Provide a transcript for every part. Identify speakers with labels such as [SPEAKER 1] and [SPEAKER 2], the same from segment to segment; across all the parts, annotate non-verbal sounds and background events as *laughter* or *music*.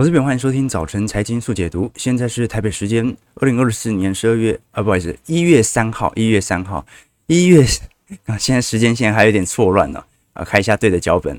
[SPEAKER 1] 我是边欢迎收听早晨财经速解读。现在是台北时间二零二四年十二月啊，不好意思，一月三号，一月三号，一月 *laughs* 啊，现在时间线还有点错乱呢啊，开一下对的脚本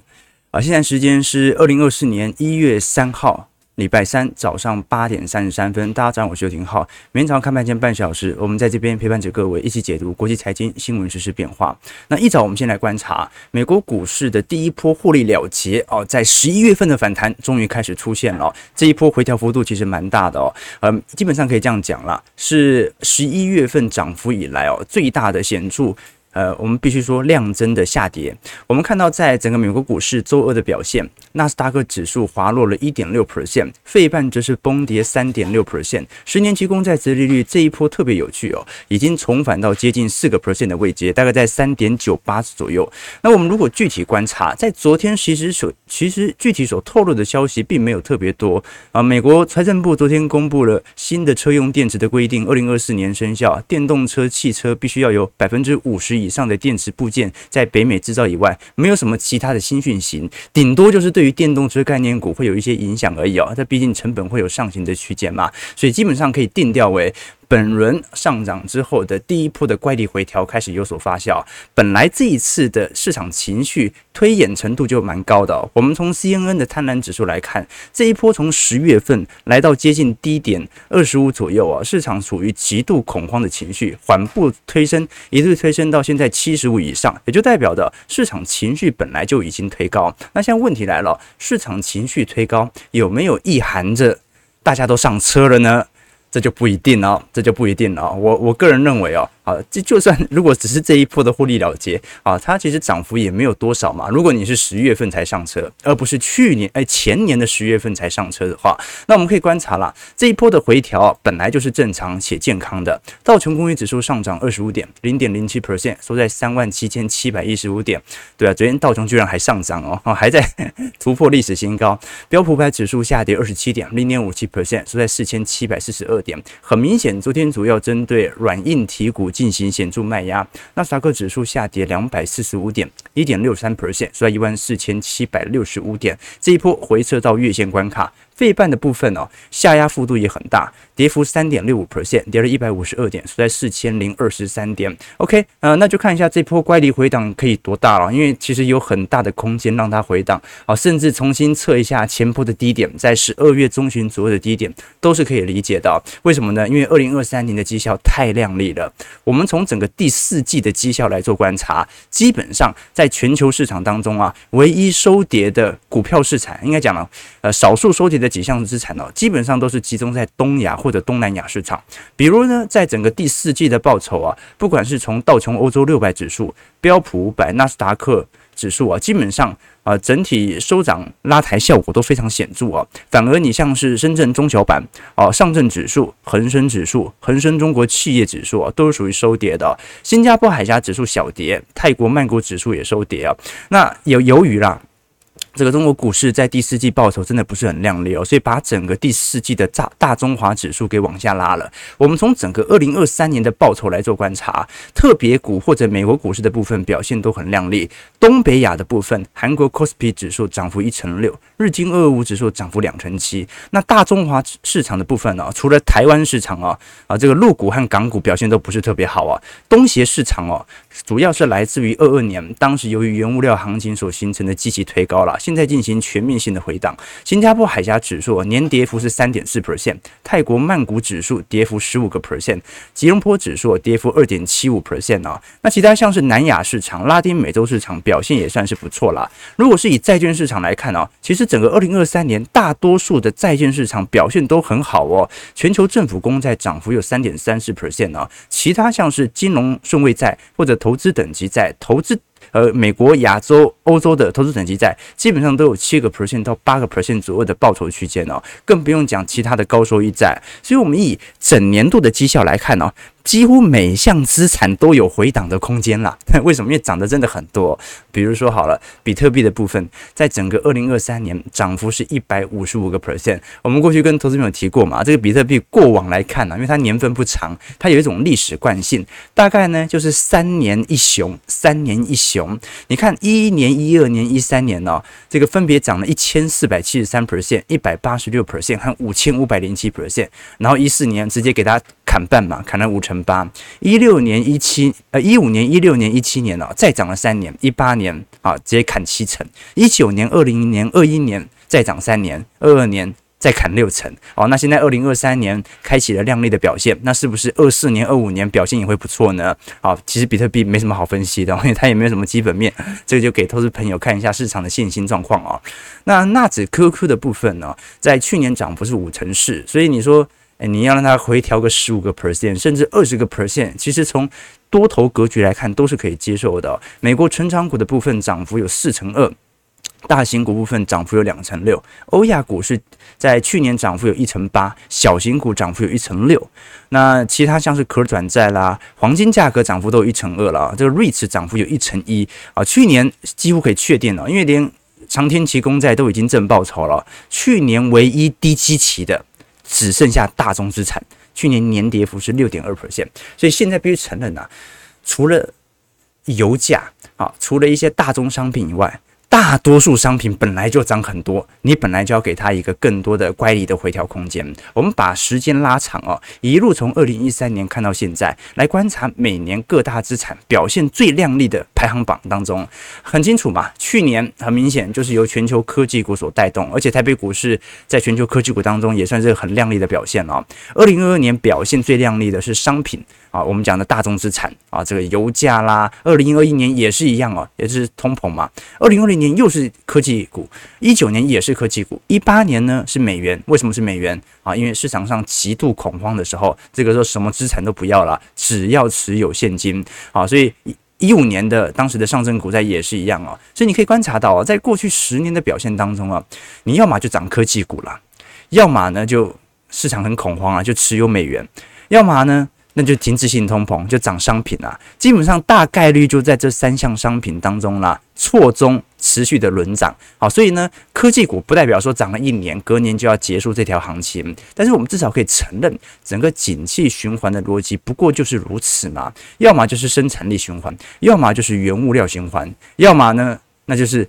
[SPEAKER 1] 啊，现在时间是二零二四年一月三号。礼拜三早上八点三十三分，大家早上好，我是邱廷浩。每天早上看盘前半小时，我们在这边陪伴着各位一起解读国际财经新闻、时事变化。那一早，我们先来观察美国股市的第一波获利了结哦，在十一月份的反弹终于开始出现了。这一波回调幅度其实蛮大的哦，嗯，基本上可以这样讲啦，是十一月份涨幅以来哦最大的显著。呃，我们必须说量增的下跌。我们看到，在整个美国股市周二的表现，纳斯达克指数滑落了一点六 percent，费半则是崩跌三点六 percent。十年期公债殖利率这一波特别有趣哦，已经重返到接近四个 percent 的位阶，大概在三点九八左右。那我们如果具体观察，在昨天其实所其实具体所透露的消息并没有特别多啊。美国财政部昨天公布了新的车用电池的规定，二零二四年生效，电动车汽车必须要有百分之五十。以上的电池部件在北美制造以外，没有什么其他的新讯息，顶多就是对于电动车概念股会有一些影响而已哦。这毕竟成本会有上行的区间嘛，所以基本上可以定调为。本轮上涨之后的第一波的乖力回调开始有所发酵，本来这一次的市场情绪推演程度就蛮高的。我们从 CNN 的贪婪指数来看，这一波从十月份来到接近低点二十五左右啊，市场处于极度恐慌的情绪，缓步推升，一路推升到现在七十五以上，也就代表着市场情绪本来就已经推高。那现在问题来了，市场情绪推高有没有意含着大家都上车了呢？这就不一定了，这就不一定了。我我个人认为啊。啊，这就算如果只是这一波的获利了结啊，它其实涨幅也没有多少嘛。如果你是十月份才上车，而不是去年哎前年的十月份才上车的话，那我们可以观察了，这一波的回调本来就是正常且健康的。道琼工业指数上涨二十五点，零点零七 percent，收在三万七千七百一十五点。对啊，昨天道琼居然还上涨哦，还在 *laughs* 突破历史新高。标普百指数下跌二十七点，零点五七 percent，收在四千七百四十二点。很明显，昨天主要针对软硬体股。进行显著卖压，纳斯达克指数下跌两百四十五点，一点六三 percent，收在一万四千七百六十五点。这一波回撤到月线关卡。费半的部分哦，下压幅度也很大，跌幅三点六五 percent，跌了一百五十二点，收在四千零二十三点。OK，呃，那就看一下这波乖离回档可以多大了，因为其实有很大的空间让它回档啊，甚至重新测一下前波的低点，在十二月中旬左右的低点都是可以理解的。为什么呢？因为二零二三年的绩效太亮丽了。我们从整个第四季的绩效来做观察，基本上在全球市场当中啊，唯一收跌的股票市场，应该讲了，呃，少数收跌的。几项资产哦，基本上都是集中在东亚或者东南亚市场。比如呢，在整个第四季的报酬啊，不管是从道琼欧洲六百指数、标普五百、纳斯达克指数啊，基本上啊，整体收涨拉抬效果都非常显著啊。反而你像是深圳中小板啊、上证指数、恒生指数、恒生中国企业指数啊，都是属于收跌的。新加坡海峡指数小跌，泰国曼谷指数也收跌啊。那有由于啦。这个中国股市在第四季报酬真的不是很亮丽哦，所以把整个第四季的大大中华指数给往下拉了。我们从整个二零二三年的报酬来做观察，特别股或者美国股市的部分表现都很亮丽。东北亚的部分，韩国 KOSPI 指数涨幅一成六，日经二二五指数涨幅两成七。那大中华市场的部分呢、哦，除了台湾市场啊啊，这个陆股和港股表现都不是特别好啊。东协市场哦，主要是来自于二二年当时由于原物料行情所形成的积极推高了。现在进行全面性的回档，新加坡海峡指数年跌幅是三点四 percent，泰国曼谷指数跌幅十五个 percent，吉隆坡指数跌幅二点七五 percent 啊。那其他像是南亚市场、拉丁美洲市场表现也算是不错啦。如果是以债券市场来看啊，其实整个二零二三年大多数的债券市场表现都很好哦。全球政府公债涨幅有三点三四 percent 啊，其他像是金融顺位债或者投资等级债投资。呃，美国、亚洲、欧洲的投资等级债基本上都有七个 percent 到八个 percent 左右的报酬区间哦，更不用讲其他的高收益债。所以，我们以整年度的绩效来看呢。几乎每项资产都有回档的空间啦。*laughs* 为什么？因为涨得真的很多。比如说好了，比特币的部分，在整个二零二三年涨幅是一百五十五个 percent。我们过去跟投资朋友提过嘛，这个比特币过往来看呢，因为它年份不长，它有一种历史惯性，大概呢就是三年一熊，三年一熊。你看一一年、一二年、一三年呢、哦，这个分别涨了一千四百七十三 percent、一百八十六 percent 和五千五百零七 percent，然后一四年直接给它砍半嘛，砍了五成乘八。一六年、一七呃一五年、一六年、一七年呢、哦，再涨了三年，一八年啊直接砍七成，一九年、二零年、二一年再涨三年，二二年。再砍六成，哦，那现在二零二三年开启了亮丽的表现，那是不是二四年、二五年表现也会不错呢？好，其实比特币没什么好分析的，因 *laughs* 为它也没有什么基本面，这个就给投资朋友看一下市场的现金状况啊。那纳指 QQ 的部分呢，在去年涨幅是五成四，所以你说，诶，你要让它回调个十五个 percent，甚至二十个 percent，其实从多头格局来看都是可以接受的。美国成长股的部分涨幅有四成二。大型股部分涨幅有两成六，欧亚股是在去年涨幅有一成八，小型股涨幅有一成六。那其他像是可转债啦、黄金价格涨幅都有一成二了，这个瑞驰涨幅有一成一啊。去年几乎可以确定了，因为连长天期公债都已经正报酬了。去年唯一低基期的只剩下大宗资产，去年年跌幅是六点二 percent。所以现在必须承认呐、啊，除了油价啊，除了一些大宗商品以外。大多数商品本来就涨很多，你本来就要给它一个更多的乖离的回调空间。我们把时间拉长哦，一路从二零一三年看到现在，来观察每年各大资产表现最亮丽的排行榜当中，很清楚嘛。去年很明显就是由全球科技股所带动，而且台北股市在全球科技股当中也算是很亮丽的表现哦。二零二二年表现最亮丽的是商品。啊，我们讲的大宗资产啊，这个油价啦，二零二一年也是一样哦，也是通膨嘛。二零二零年又是科技股，一九年也是科技股，一八年呢是美元。为什么是美元啊？因为市场上极度恐慌的时候，这个时候什么资产都不要了，只要持有现金啊。所以一五年的当时的上证股债也是一样哦。所以你可以观察到啊，在过去十年的表现当中啊，你要么就涨科技股了，要么呢就市场很恐慌啊，就持有美元，要么呢。那就停滞性通膨，就涨商品啊，基本上大概率就在这三项商品当中啦，错综持续的轮涨。好，所以呢，科技股不代表说涨了一年，隔年就要结束这条行情。但是我们至少可以承认，整个景气循环的逻辑不过就是如此嘛。要么就是生产力循环，要么就是原物料循环，要么呢，那就是。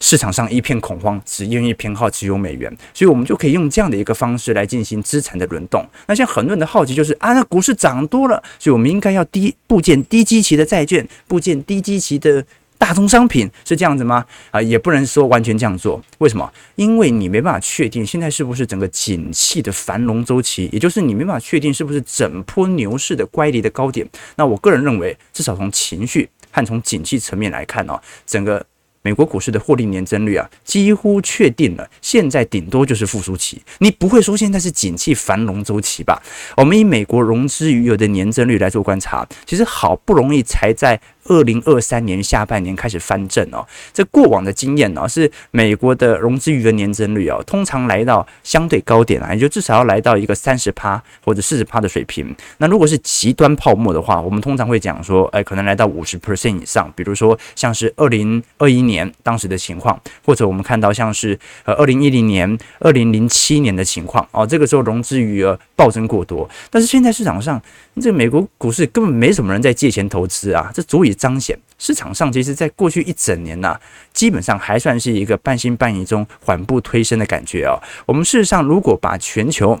[SPEAKER 1] 市场上一片恐慌，只愿意偏好持有美元，所以我们就可以用这样的一个方式来进行资产的轮动。那像很多人的好奇就是啊，那股市涨多了，所以我们应该要低部件低基期的债券，部件低基期的大宗商品，是这样子吗？啊，也不能说完全这样做。为什么？因为你没办法确定现在是不是整个景气的繁荣周期，也就是你没办法确定是不是整波牛市的乖离的高点。那我个人认为，至少从情绪和从景气层面来看呢，整个。美国股市的获利年增率啊，几乎确定了，现在顶多就是复苏期。你不会说现在是景气繁荣周期吧？我们以美国融资余额的年增率来做观察，其实好不容易才在。二零二三年下半年开始翻正哦，这过往的经验呢，是美国的融资余额年增率哦，通常来到相对高点啊，也就至少要来到一个三十趴或者四十趴的水平。那如果是极端泡沫的话，我们通常会讲说，哎，可能来到五十 percent 以上。比如说像是二零二一年当时的情况，或者我们看到像是呃二零一零年、二零零七年的情况哦，这个时候融资余额暴增过多。但是现在市场上，这美国股市根本没什么人在借钱投资啊，这足以。彰显市场上，其实在过去一整年呐，基本上还算是一个半信半疑中缓步推升的感觉哦。我们事实上，如果把全球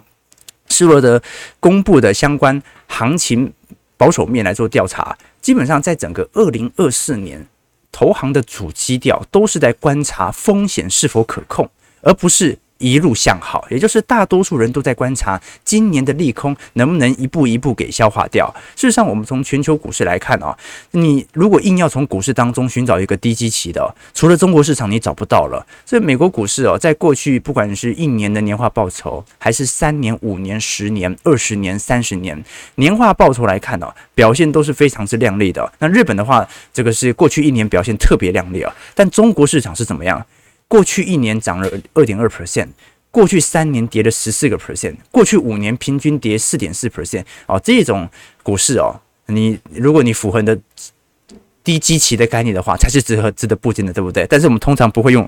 [SPEAKER 1] 施罗德公布的相关行情保守面来做调查，基本上在整个二零二四年，投行的主基调都是在观察风险是否可控，而不是。一路向好，也就是大多数人都在观察今年的利空能不能一步一步给消化掉。事实上，我们从全球股市来看啊，你如果硬要从股市当中寻找一个低基期的，除了中国市场，你找不到了。所以美国股市哦，在过去不管是一年的年化报酬，还是三年、五年、十年、二十年、三十年年化报酬来看呢，表现都是非常之亮丽的。那日本的话，这个是过去一年表现特别亮丽啊，但中国市场是怎么样？过去一年涨了二点二 percent，过去三年跌了十四个 percent，过去五年平均跌四点四 percent。哦，这种股市哦，你如果你符合你的低基期的概念的话，才是值得值得布局的，对不对？但是我们通常不会用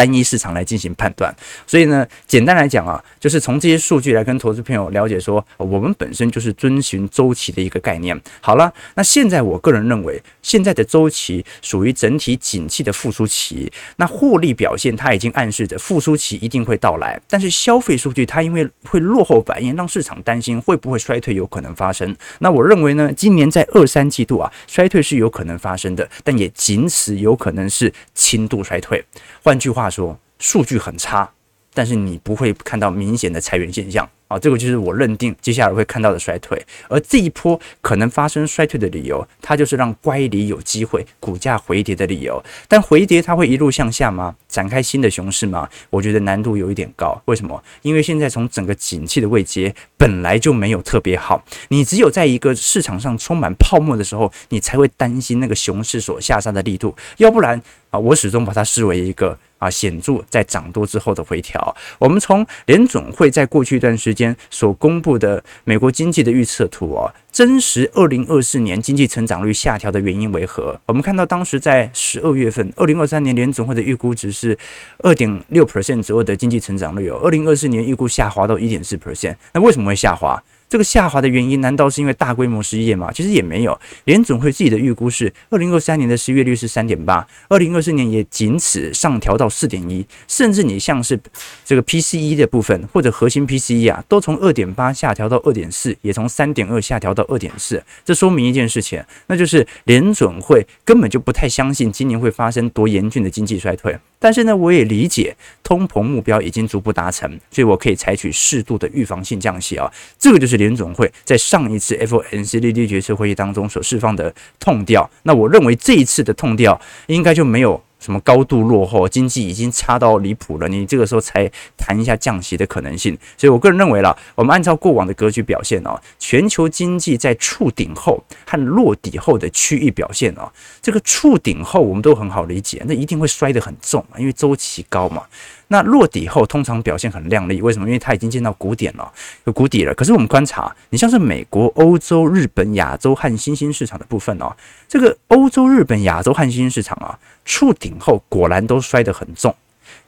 [SPEAKER 1] 单一市场来进行判断。所以呢，简单来讲啊，就是从这些数据来跟投资朋友了解说，我们本身就是遵循周期的一个概念。好了，那现在我个人认为，现在的周期属于整体景气的复苏期，那获利表现它已经暗示着复苏期一定会到来，但是消费数据它因为会落后反应，让市场担心会不会衰退有可能发生。那我认为呢，今年在二三季度啊，衰退是有可能发生的，但也仅此有可能是轻度衰退。换句话说，数据很差，但是你不会看到明显的裁员现象。啊，这个就是我认定接下来会看到的衰退，而这一波可能发生衰退的理由，它就是让乖离有机会股价回跌的理由。但回跌它会一路向下吗？展开新的熊市吗？我觉得难度有一点高。为什么？因为现在从整个景气的位阶本来就没有特别好，你只有在一个市场上充满泡沫的时候，你才会担心那个熊市所下杀的力度。要不然啊，我始终把它视为一个。啊，显著在涨多之后的回调。我们从联总会在过去一段时间所公布的美国经济的预测图啊，真实二零二四年经济成长率下调的原因为何？我们看到当时在十二月份，二零二三年联总会的预估值是二点六 percent 左右的经济成长率哦，二零二四年预估下滑到一点四 percent。那为什么会下滑？这个下滑的原因难道是因为大规模失业吗？其实也没有。联准会自己的预估是，二零二三年的失业率是三点八，二零二四年也仅此上调到四点一，甚至你像是这个 PCE 的部分或者核心 PCE 啊，都从二点八下调到二点四，也从三点二下调到二点四。这说明一件事情，那就是联准会根本就不太相信今年会发生多严峻的经济衰退。但是呢，我也理解通膨目标已经逐步达成，所以我可以采取适度的预防性降息啊。这个就是联总会在上一次 FOMC 利率决策会议当中所释放的痛调。那我认为这一次的痛调应该就没有。什么高度落后，经济已经差到离谱了，你这个时候才谈一下降息的可能性。所以我个人认为啦，我们按照过往的格局表现哦，全球经济在触顶后和落底后的区域表现啊，这个触顶后我们都很好理解，那一定会摔得很重嘛，因为周期高嘛。那落底后通常表现很亮丽，为什么？因为它已经见到谷点了，有谷底了。可是我们观察，你像是美国、欧洲、日本、亚洲和新兴市场的部分哦，这个欧洲、日本、亚洲和新兴市场啊，触顶后果然都摔得很重。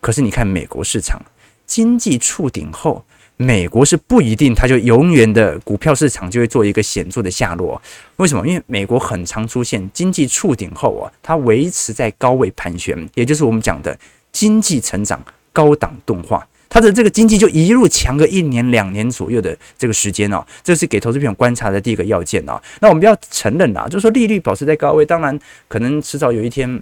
[SPEAKER 1] 可是你看美国市场，经济触顶后，美国是不一定它就永远的股票市场就会做一个显著的下落。为什么？因为美国很常出现经济触顶后啊，它维持在高位盘旋，也就是我们讲的经济成长。高档动画，它的这个经济就一路强个一年两年左右的这个时间哦，这是给投资朋友观察的第一个要件哦。那我们要承认啦，就是说利率保持在高位，当然可能迟早有一天，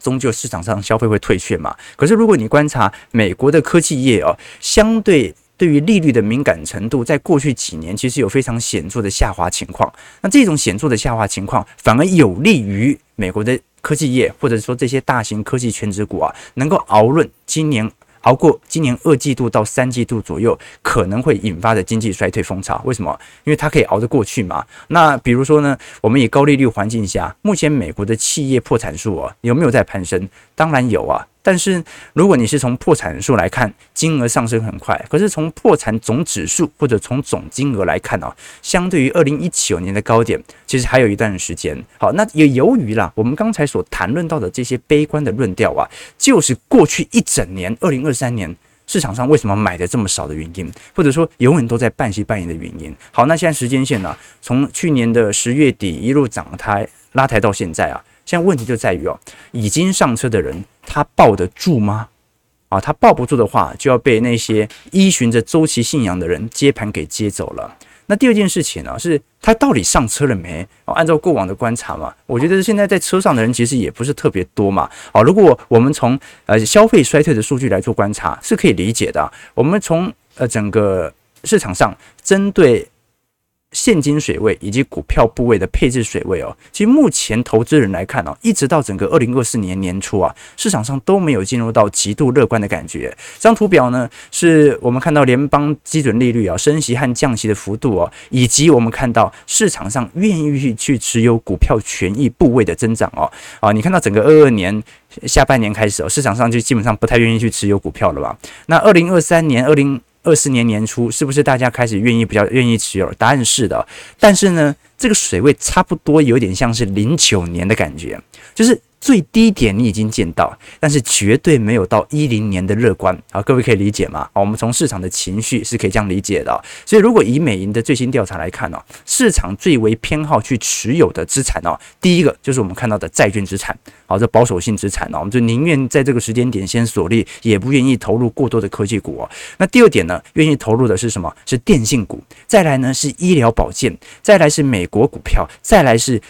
[SPEAKER 1] 终究市场上消费会退却嘛。可是如果你观察美国的科技业哦，相对对于利率的敏感程度，在过去几年其实有非常显著的下滑情况。那这种显著的下滑情况，反而有利于美国的。科技业或者说这些大型科技全值股啊，能够熬润今年熬过今年二季度到三季度左右可能会引发的经济衰退风潮。为什么？因为它可以熬得过去嘛。那比如说呢，我们以高利率环境下，目前美国的企业破产数啊，有没有在攀升？当然有啊。但是，如果你是从破产数来看，金额上升很快。可是从破产总指数或者从总金额来看啊，相对于二零一九年的高点，其实还有一段时间。好，那也由于啦，我们刚才所谈论到的这些悲观的论调啊，就是过去一整年，二零二三年市场上为什么买的这么少的原因，或者说永远都在半息半疑的原因。好，那现在时间线呢，从去年的十月底一路涨抬拉抬到现在啊。现在问题就在于哦，已经上车的人他抱得住吗？啊，他抱不住的话，就要被那些依循着周期信仰的人接盘给接走了。那第二件事情呢，是他到底上车了没？哦，按照过往的观察嘛，我觉得现在在车上的人其实也不是特别多嘛。啊，如果我们从呃消费衰退的数据来做观察，是可以理解的。我们从呃整个市场上针对。现金水位以及股票部位的配置水位哦，其实目前投资人来看哦，一直到整个二零二四年年初啊，市场上都没有进入到极度乐观的感觉。这张图表呢，是我们看到联邦基准利率啊升息和降息的幅度哦，以及我们看到市场上愿意去持有股票权益部位的增长哦。啊，你看到整个二二年下半年开始哦，市场上就基本上不太愿意去持有股票了吧？那二零二三年二零。二四年年初，是不是大家开始愿意比较愿意持有？答案是的，但是呢，这个水位差不多有点像是零九年的感觉，就是最低点你已经见到，但是绝对没有到一零年的乐观啊！各位可以理解吗？啊，我们从市场的情绪是可以这样理解的。所以，如果以美银的最新调查来看呢，市场最为偏好去持有的资产哦，第一个就是我们看到的债券资产，好，这保守性资产呢，我们就宁愿在这个时间点先锁利，也不愿意投入过多的科技股哦。那第二点呢，愿意投入的是什么？是电信股，再来呢是医疗保健，再来是美国股票，再来是。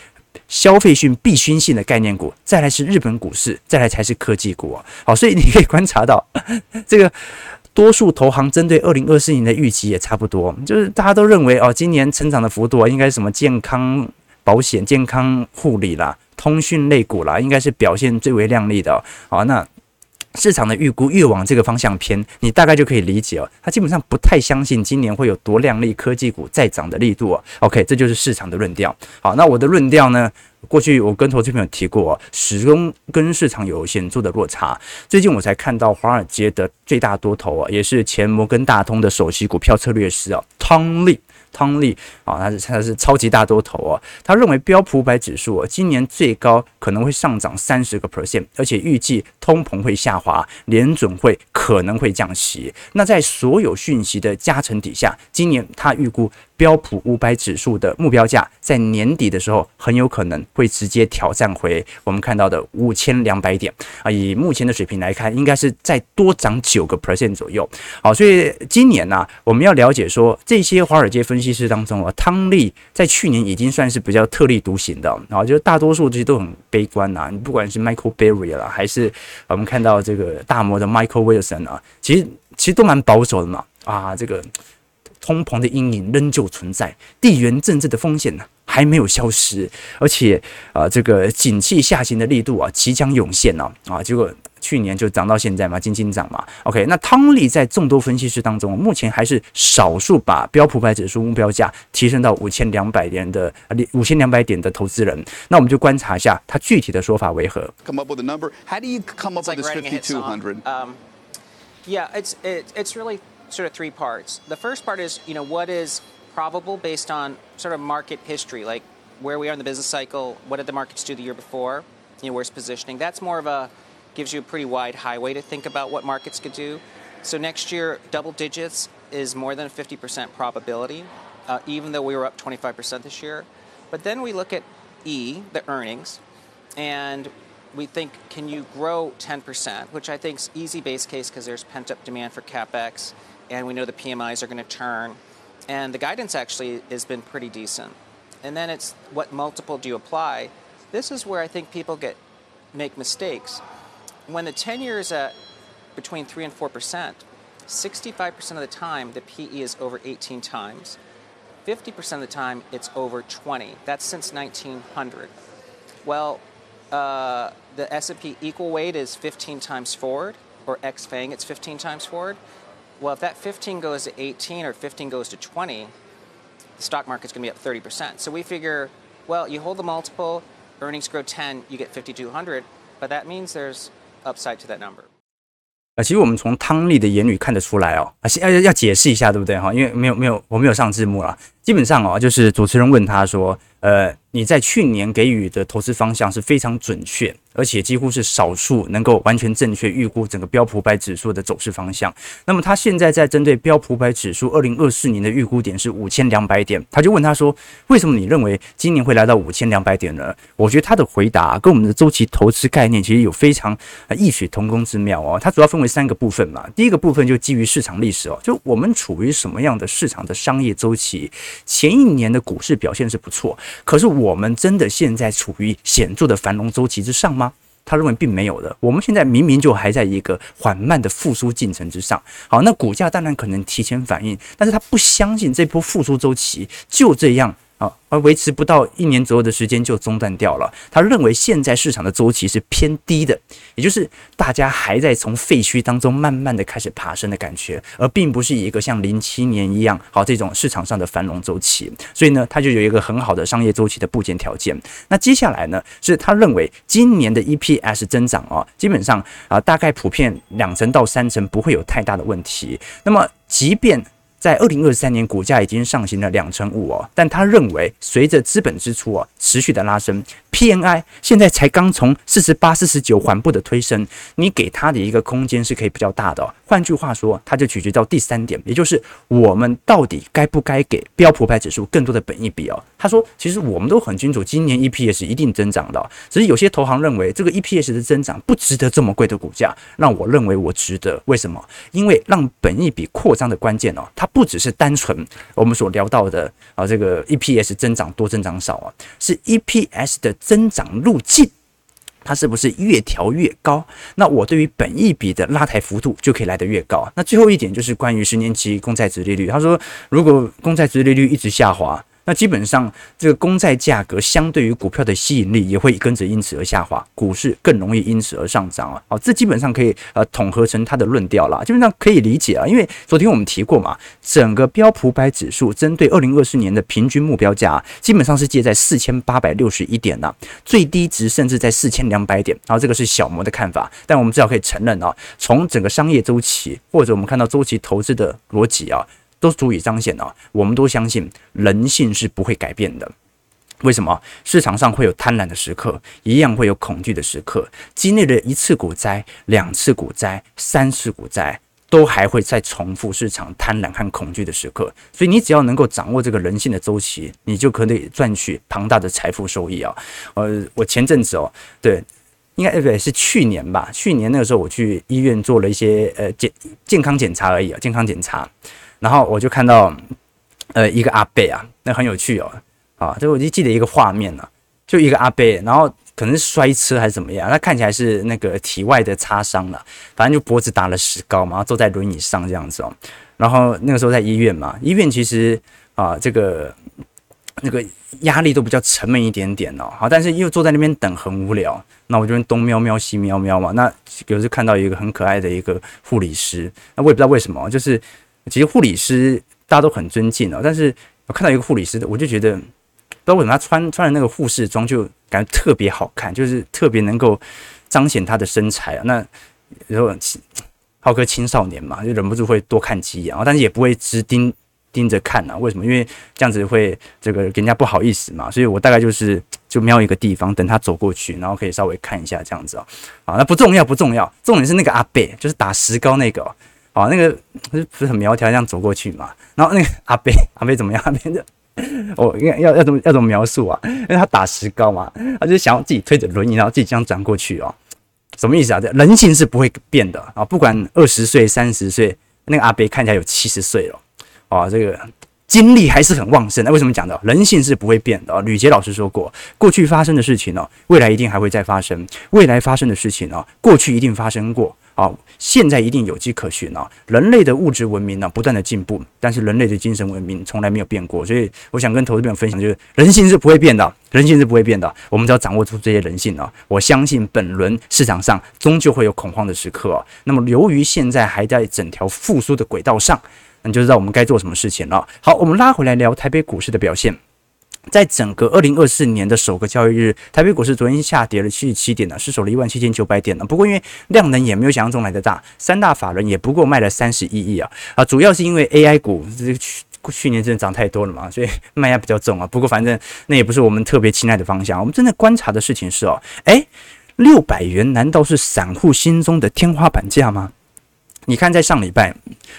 [SPEAKER 1] 消费性、必需性的概念股，再来是日本股市，再来才是科技股啊。好，所以你可以观察到，*laughs* 这个多数投行针对二零二四年的预期也差不多，就是大家都认为哦，今年成长的幅度，应该是什么健康保险、健康护理啦、通讯类股啦，应该是表现最为亮丽的。好，那。市场的预估越往这个方向偏，你大概就可以理解哦。他基本上不太相信今年会有多亮丽科技股再涨的力度哦。OK，这就是市场的论调。好，那我的论调呢？过去我跟投资朋友提过，始终跟市场有显著的落差。最近我才看到华尔街的最大多头啊，也是前摩根大通的首席股票策略师啊，汤利。汤利啊，他是他是超级大多头啊，他认为标普五百指数啊，今年最高可能会上涨三十个 percent，而且预计通膨会下滑，联准会可能会降息。那在所有讯息的加成底下，今年他预估。标普五百指数的目标价在年底的时候很有可能会直接挑战回我们看到的五千两百点啊！以目前的水平来看，应该是再多涨九个 percent 左右。好，所以今年呢、我们要了解说，这些华尔街分析师当中啊，汤利在去年已经算是比较特立独行的啊，就是大多数这些都很悲观呐、啊。你不管是 Michael Berry 啦，还是我们看到这个大摩的 Michael Wilson 啊，其实其实都蛮保守的嘛啊，这个。通膨的阴影仍旧存在，地缘政治的风险呢还没有消失，而且啊，这个景气下行的力度啊即将涌现呢啊，结果去年就涨到现在嘛，轻轻涨嘛。OK，那汤利在众多分析师当中，目前还是少数把标普百指数目标价提升到五千两百点的五千两百点的投资人。那我们就观察一下他具体的说法为何。Come up with a number. How do you come up with this fifty two hundred?
[SPEAKER 2] Um, yeah, it's it, it's really. Sort of three parts. The first part is, you know, what is probable based on sort of market history, like where we are in the business cycle, what did the markets do the year before, you know, where's positioning. That's more of a, gives you a pretty wide highway to think about what markets could do. So next year, double digits is more than a 50% probability, uh, even though we were up 25% this year. But then we look at E, the earnings, and we think, can you grow 10%, which I think is easy base case because there's pent up demand for capex and we know the PMIs are going to turn. And the guidance actually has been pretty decent. And then it's what multiple do you apply? This is where I think people get make mistakes. When the 10 year is at between 3 and 4%, 65% of the time the PE is over 18 times. 50% of the time it's over 20. That's since 1900. Well, uh, the S&P equal weight is 15 times forward, or X FANG, it's 15 times forward Well, if that 15 goes to 18 or 15 goes to 20, the stock market's going to be up 30%. So we figure, well, you hold the multiple, earnings grow 10, you get 5,200, but that means there's upside to that number.
[SPEAKER 1] 啊，其实我们从汤利的言语看得出来哦，啊，要要要解释一下，对不对哈？因为没有没有我没有上字幕了， 基本上哦，就是主持人问他说，呃，你在去年给予的投资方向是非常准确。而且几乎是少数能够完全正确预估整个标普百指数的走势方向。那么他现在在针对标普百指数二零二四年的预估点是五千两百点，他就问他说：“为什么你认为今年会来到五千两百点呢？”我觉得他的回答跟我们的周期投资概念其实有非常异曲同工之妙哦。它主要分为三个部分嘛。第一个部分就基于市场历史哦，就我们处于什么样的市场的商业周期？前一年的股市表现是不错，可是我们真的现在处于显著的繁荣周期之上吗？他认为并没有的，我们现在明明就还在一个缓慢的复苏进程之上。好，那股价当然可能提前反应，但是他不相信这波复苏周期就这样。而维持不到一年左右的时间就中断掉了。他认为现在市场的周期是偏低的，也就是大家还在从废墟当中慢慢的开始爬升的感觉，而并不是一个像零七年一样好这种市场上的繁荣周期。所以呢，他就有一个很好的商业周期的部件条件。那接下来呢，是他认为今年的 EPS 增长啊，基本上啊大概普遍两成到三成不会有太大的问题。那么即便在二零二三年，股价已经上行了两成五哦，但他认为随着资本支出啊持续的拉升，PNI 现在才刚从四十八、四十九缓步的推升，你给它的一个空间是可以比较大的哦。换句话说，它就取决到第三点，也就是我们到底该不该给标普牌指数更多的本益比哦。他说，其实我们都很清楚，今年 EPS 一定增长的，只是有些投行认为这个 EPS 的增长不值得这么贵的股价，让我认为我值得。为什么？因为让本益比扩张的关键哦，它不只是单纯我们所聊到的啊，这个 EPS 增长多增长少啊，是 EPS 的增长路径。它是不是越调越高？那我对于本一笔的拉抬幅度就可以来得越高。那最后一点就是关于十年期公债殖利率，他说如果公债殖利率一直下滑。那基本上，这个公债价格相对于股票的吸引力也会跟着因此而下滑，股市更容易因此而上涨啊！好，这基本上可以呃统合成它的论调了，基本上可以理解啊。因为昨天我们提过嘛，整个标普百指数针对二零二四年的平均目标价，基本上是介在四千八百六十一点呐，最低值甚至在四千两百点。然后这个是小摩的看法，但我们至少可以承认啊，从整个商业周期或者我们看到周期投资的逻辑啊。都足以彰显啊，我们都相信人性是不会改变的。为什么？市场上会有贪婪的时刻，一样会有恐惧的时刻。经历了一次股灾、两次股灾、三次股灾，都还会再重复市场贪婪和恐惧的时刻。所以，你只要能够掌握这个人性的周期，你就可以赚取庞大的财富收益啊。呃，我前阵子哦，对，应该不对，是去年吧？去年那个时候，我去医院做了一些呃健健康检查而已啊，健康检查。然后我就看到，呃，一个阿伯啊，那很有趣哦，啊，就我就记得一个画面呢、啊，就一个阿伯，然后可能是摔车还是怎么样，他看起来是那个体外的擦伤了，反正就脖子打了石膏嘛，坐在轮椅上这样子哦。然后那个时候在医院嘛，医院其实啊，这个那个压力都比较沉闷一点点哦，好，但是又坐在那边等很无聊，那我就东瞄瞄西瞄瞄嘛，那有时看到一个很可爱的一个护理师，那我也不知道为什么，就是。其实护理师大家都很尊敬哦，但是我看到一个护理师，我就觉得不知道为什么他穿穿的那个护士装就感觉特别好看，就是特别能够彰显他的身材啊。那然后浩哥青少年嘛，就忍不住会多看几眼啊，但是也不会直盯盯着看啊。为什么？因为这样子会这个给人家不好意思嘛。所以我大概就是就瞄一个地方，等他走过去，然后可以稍微看一下这样子啊。啊，那不重要不重要，重点是那个阿伯，就是打石膏那个。那个不是很苗条，这样走过去嘛。然后那个阿贝，*laughs* 阿贝怎么样？阿贝就，我 *laughs* 应该要要怎么要怎么描述啊？因为他打石膏嘛，他就想要自己推着轮椅，然后自己这样转过去哦。什么意思啊？这人性是不会变的啊！不管二十岁、三十岁，那个阿贝看起来有七十岁了。哦，这个精力还是很旺盛。那为什么讲的？人性是不会变的。吕杰老师说过，过去发生的事情呢，未来一定还会再发生；未来发生的事情呢，过去一定发生过。啊，现在一定有迹可循啊！人类的物质文明呢，不断的进步，但是人类的精神文明从来没有变过。所以，我想跟投资朋友分享，就是人性是不会变的，人性是不会变的。我们只要掌握住这些人性啊，我相信本轮市场上终究会有恐慌的时刻。那么，由于现在还在整条复苏的轨道上，你就知道我们该做什么事情了。好，我们拉回来聊台北股市的表现。在整个二零二四年的首个交易日，台北股市昨天下跌了七十七点呢，失守了一万七千九百点呢。不过因为量能也没有想象中来的大，三大法人也不过卖了三十一亿啊啊，主要是因为 AI 股这去去年真的涨太多了嘛，所以 *laughs* 卖压比较重啊。不过反正那也不是我们特别青睐的方向，我们真的观察的事情是哦，诶，六百元难道是散户心中的天花板价吗？你看，在上礼拜、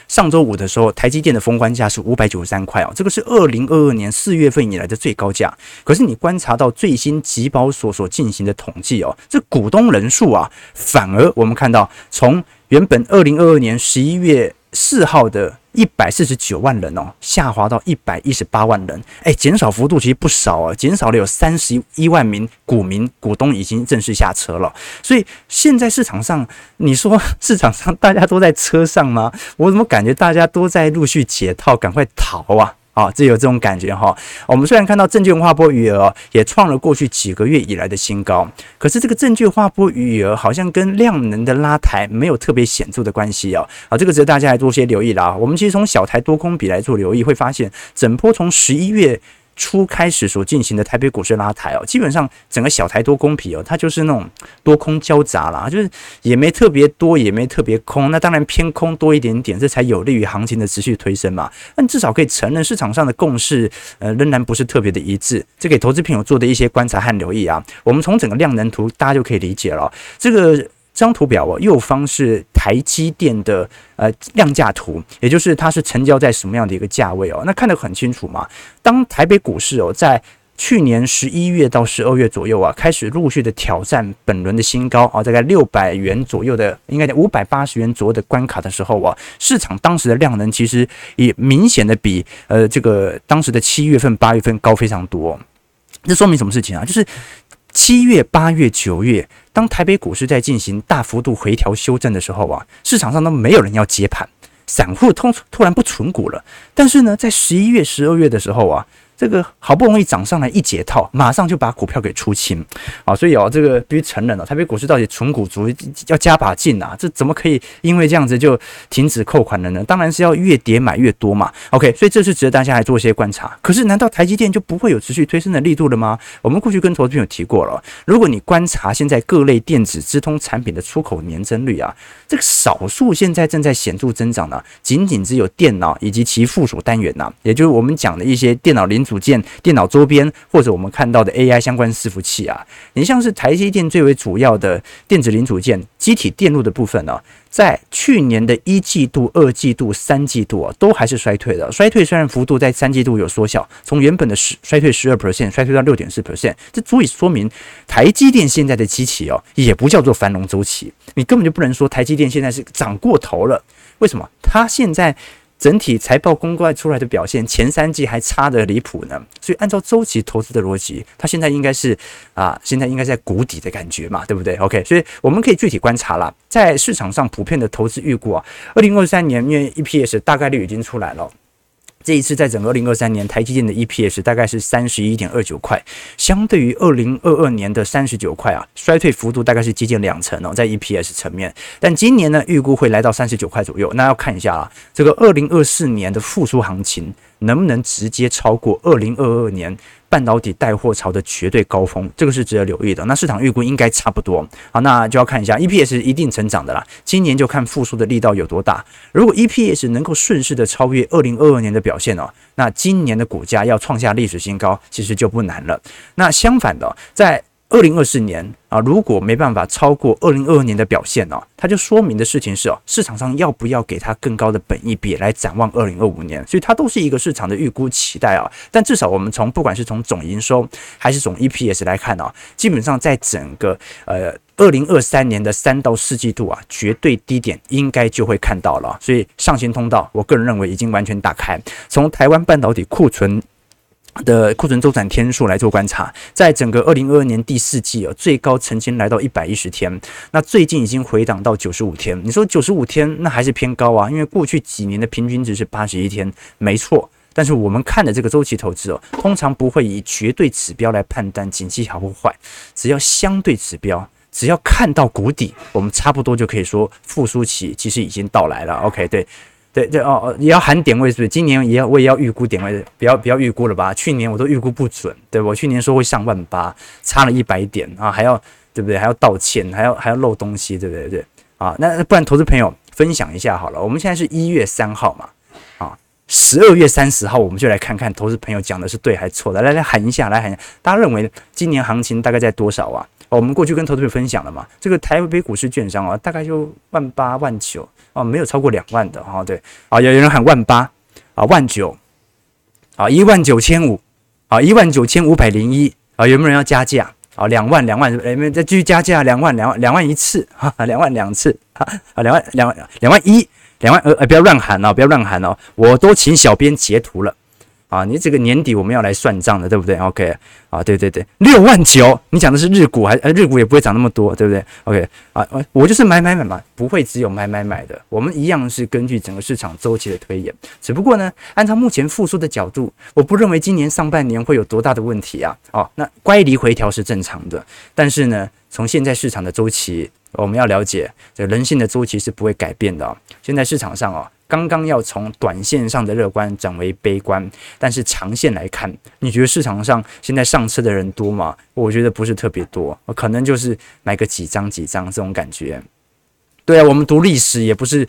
[SPEAKER 1] 上周五的时候，台积电的封关价是五百九十三块哦，这个是二零二二年四月份以来的最高价。可是你观察到最新集保所所进行的统计哦，这股东人数啊，反而我们看到从原本二零二二年十一月四号的。一百四十九万人哦，下滑到一百一十八万人，哎，减少幅度其实不少啊，减少了有三十一万名股民股东已经正式下车了。所以现在市场上，你说 *laughs* 市场上大家都在车上吗？我怎么感觉大家都在陆续解套，赶快逃啊！啊，这有这种感觉哈。我们虽然看到证券划拨余额也创了过去几个月以来的新高，可是这个证券划拨余额好像跟量能的拉抬没有特别显著的关系哦。啊，这个值得大家来做些留意啦。我们其实从小台多空比来做留意，会发现整波从十一月初开始所进行的台北股市拉抬哦，基本上整个小台多公平哦，它就是那种多空交杂啦，就是也没特别多，也没特别空，那当然偏空多一点点，这才有利于行情的持续推升嘛。但至少可以承认市场上的共识呃仍然不是特别的一致，这给投资朋友做的一些观察和留意啊。我们从整个量能图大家就可以理解了，这个。这张图表哦，右方是台积电的呃量价图，也就是它是成交在什么样的一个价位哦？那看得很清楚嘛。当台北股市哦，在去年十一月到十二月左右啊，开始陆续的挑战本轮的新高啊，大概六百元左右的，应该在五百八十元左右的关卡的时候啊，市场当时的量能其实也明显的比呃这个当时的七月份、八月份高非常多。这说明什么事情啊？就是。七月、八月、九月，当台北股市在进行大幅度回调修正的时候啊，市场上都没有人要接盘，散户通突然不存股了。但是呢，在十一月、十二月的时候啊。这个好不容易涨上来一解套，马上就把股票给出清啊！所以哦，这个必须承认了，台北股市到底存股族要加把劲啊！这怎么可以因为这样子就停止扣款了呢？当然是要越跌买越多嘛。OK，所以这是值得大家来做一些观察。可是，难道台积电就不会有持续推升的力度了吗？我们过去跟投资朋友提过了，如果你观察现在各类电子资通产品的出口年增率啊，这个少数现在正在显著增长呢，仅仅只有电脑以及其附属单元呐，也就是我们讲的一些电脑零组。件、电脑周边，或者我们看到的 AI 相关伺服器啊，你像是台积电最为主要的电子零组件、机体电路的部分呢、在去年的一季度、二季度、三季度啊，都还是衰退的。衰退虽然幅度在三季度有缩小，从原本的十衰退十二 percent 衰退到六点四 percent，这足以说明台积电现在的机器哦，也不叫做繁荣周期。你根本就不能说台积电现在是涨过头了。为什么？它现在。整体财报公开出来的表现，前三季还差得离谱呢。所以按照周期投资的逻辑，它现在应该是啊，现在应该在谷底的感觉嘛，对不对？OK，所以我们可以具体观察啦，在市场上普遍的投资预估啊，二零二三年因为 EPS 大概率已经出来了。这一次在整个二零二三年，台积电的 EPS 大概是三十一点二九块，相对于二零二二年的三十九块啊，衰退幅度大概是接近两成哦，在 EPS 层面。但今年呢，预估会来到三十九块左右。那要看一下啊，这个二零二四年的复苏行情能不能直接超过二零二二年？半导体带货潮的绝对高峰，这个是值得留意的。那市场预估应该差不多，好，那就要看一下 EPS 一定成长的啦。今年就看复苏的力道有多大。如果 EPS 能够顺势的超越二零二二年的表现哦，那今年的股价要创下历史新高，其实就不难了。那相反的，在二零二四年啊，如果没办法超过二零二二年的表现哦，它就说明的事情是哦，市场上要不要给它更高的本益比来展望二零二五年？所以它都是一个市场的预估期待啊。但至少我们从不管是从总营收还是总 EPS 来看啊，基本上在整个呃二零二三年的三到四季度啊，绝对低点应该就会看到了。所以上行通道，我个人认为已经完全打开。从台湾半导体库存。的库存周转天数来做观察，在整个二零二二年第四季哦，最高曾经来到一百一十天，那最近已经回档到九十五天。你说九十五天那还是偏高啊？因为过去几年的平均值是八十一天，没错。但是我们看的这个周期投资哦，通常不会以绝对指标来判断景气好或坏，只要相对指标，只要看到谷底，我们差不多就可以说复苏期其实已经到来了。OK，对。对对哦哦，也要喊点位是不是？今年也要我也要预估点位，不要不要预估了吧？去年我都预估不准，对，我去年说会上万八，差了一百点啊，还要对不对？还要道歉，还要还要漏东西，对不对？对啊，那不然投资朋友分享一下好了。我们现在是一月三号嘛，啊，十二月三十号我们就来看看投资朋友讲的是对还是错的。来来喊一下，来喊，大家认为今年行情大概在多少啊？我们过去跟投资朋友分享了嘛，这个台北股市券商啊，大概就万八万九。哦，没有超过两万的哈，对，啊，有有人喊万八，啊，万九，啊，一万九千五，啊，一万九千五百零一，啊，有没有人要加价？啊，两万两万，有没有再继续加价？两万两万两万一次，哈，两万两次，哈，啊，两万两万两万一，两万呃，不要乱喊哦，不要乱喊哦，我都请小编截图了。啊，你这个年底我们要来算账的，对不对？OK，啊，对对对，六万九，你讲的是日股还呃，日股也不会涨那么多，对不对？OK，啊，我就是买买买嘛，不会只有买买买的，我们一样是根据整个市场周期的推演，只不过呢，按照目前复苏的角度，我不认为今年上半年会有多大的问题啊。哦，那乖离回调是正常的，但是呢，从现在市场的周期，我们要了解，这人性的周期是不会改变的。现在市场上哦。刚刚要从短线上的乐观转为悲观，但是长线来看，你觉得市场上现在上车的人多吗？我觉得不是特别多，可能就是买个几张几张这种感觉。对啊，我们读历史也不是。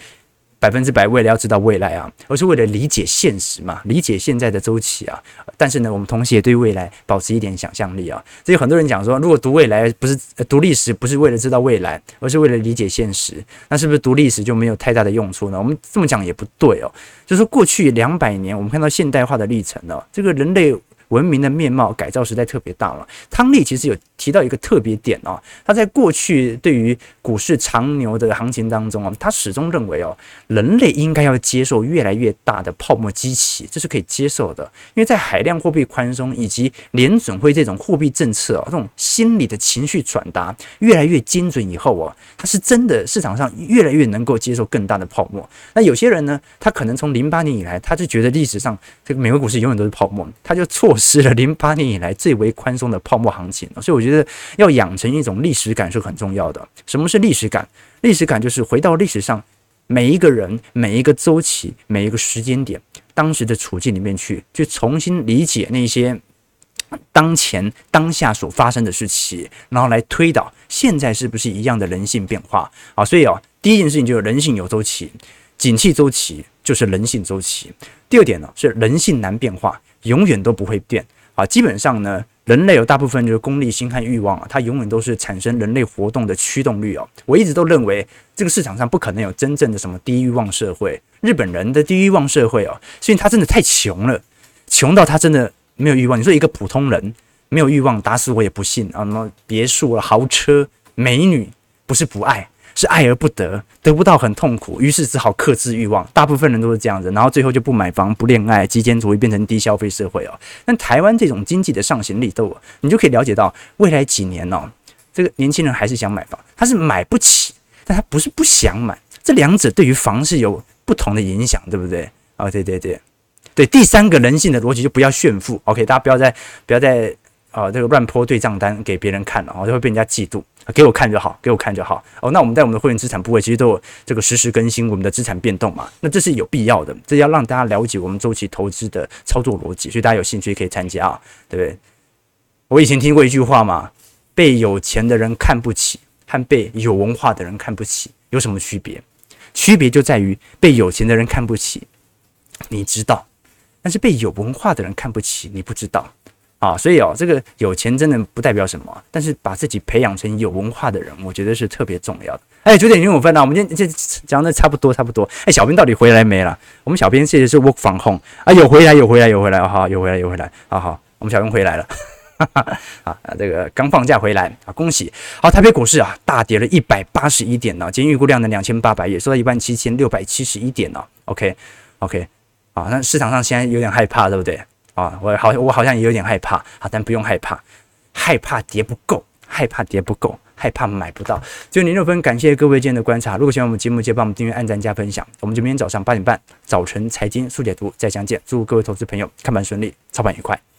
[SPEAKER 1] 百分之百为了要知道未来啊，而是为了理解现实嘛，理解现在的周期啊。但是呢，我们同时也对未来保持一点想象力啊。所以很多人讲说，如果读未来不是读历史，不是为了知道未来，而是为了理解现实，那是不是读历史就没有太大的用处呢？我们这么讲也不对哦。就是，过去两百年，我们看到现代化的历程呢，这个人类。文明的面貌改造实在特别大了。汤利其实有提到一个特别点哦，他在过去对于股市长牛的行情当中啊，他始终认为哦，人类应该要接受越来越大的泡沫机器，这是可以接受的。因为在海量货币宽松以及联准会这种货币政策哦，这种心理的情绪转达越来越精准以后哦，他是真的市场上越来越能够接受更大的泡沫。那有些人呢，他可能从零八年以来，他就觉得历史上这个美国股市永远都是泡沫，他就错。失了零八年以来最为宽松的泡沫行情，所以我觉得要养成一种历史感是很重要的。什么是历史感？历史感就是回到历史上每一个人、每一个周期、每一个时间点、当时的处境里面去，去重新理解那些当前当下所发生的事情，然后来推导现在是不是一样的人性变化啊？所以啊，第一件事情就是人性有周期，景气周期就是人性周期。第二点呢是人性难变化。永远都不会变啊！基本上呢，人类有大部分就是功利心和欲望啊，它永远都是产生人类活动的驱动力哦。我一直都认为，这个市场上不可能有真正的什么低欲望社会。日本人的低欲望社会哦，所以他真的太穷了，穷到他真的没有欲望。你说一个普通人没有欲望，打死我也不信啊！什么别墅啊、豪车、美女，不是不爱。是爱而不得，得不到很痛苦，于是只好克制欲望。大部分人都是这样子，然后最后就不买房、不恋爱，极简主义变成低消费社会哦。但台湾这种经济的上行力度，你就可以了解到，未来几年哦，这个年轻人还是想买房，他是买不起，但他不是不想买。这两者对于房市有不同的影响，对不对？啊，对对对对。第三个人性的逻辑就不要炫富，OK，大家不要再不要再啊这个乱泼对账单给别人看了，哦，就会被人家嫉妒。给我看就好，给我看就好哦。那我们在我们的会员资产部位，其实都有这个实时更新我们的资产变动嘛。那这是有必要的，这要让大家了解我们周期投资的操作逻辑，所以大家有兴趣可以参加啊，对不对？我以前听过一句话嘛，被有钱的人看不起和被有文化的人看不起有什么区别？区别就在于被有钱的人看不起，你知道，但是被有文化的人看不起，你不知道。啊，所以哦，这个有钱真的不代表什么，但是把自己培养成有文化的人，我觉得是特别重要的。哎，九点零五分了，我们今天这讲的差不多，差不多。哎，小编到底回来没了？我们小编现在是 work from home 啊，有回来，有回来，有回来，好，有回来，有回来，好好，我们小编回来了，哈 *laughs* 哈，啊，这个刚放假回来啊，恭喜！好，台北股市啊，大跌了一百八十一点呢，今天预估量能两千八百亿，收到一万七千六百七十一点呢。OK，OK，啊，那市场上现在有点害怕，对不对？啊，我好，我好像也有点害怕，好，但不用害怕，害怕跌不够，害怕跌不够，害怕买不到。就零六分，感谢各位今天的观察。如果喜欢我们节目，记得帮我们订阅、按赞、加分享。我们就明天早上八点半，早晨财经速解读再相见。祝各位投资朋友看盘顺利，操盘愉快。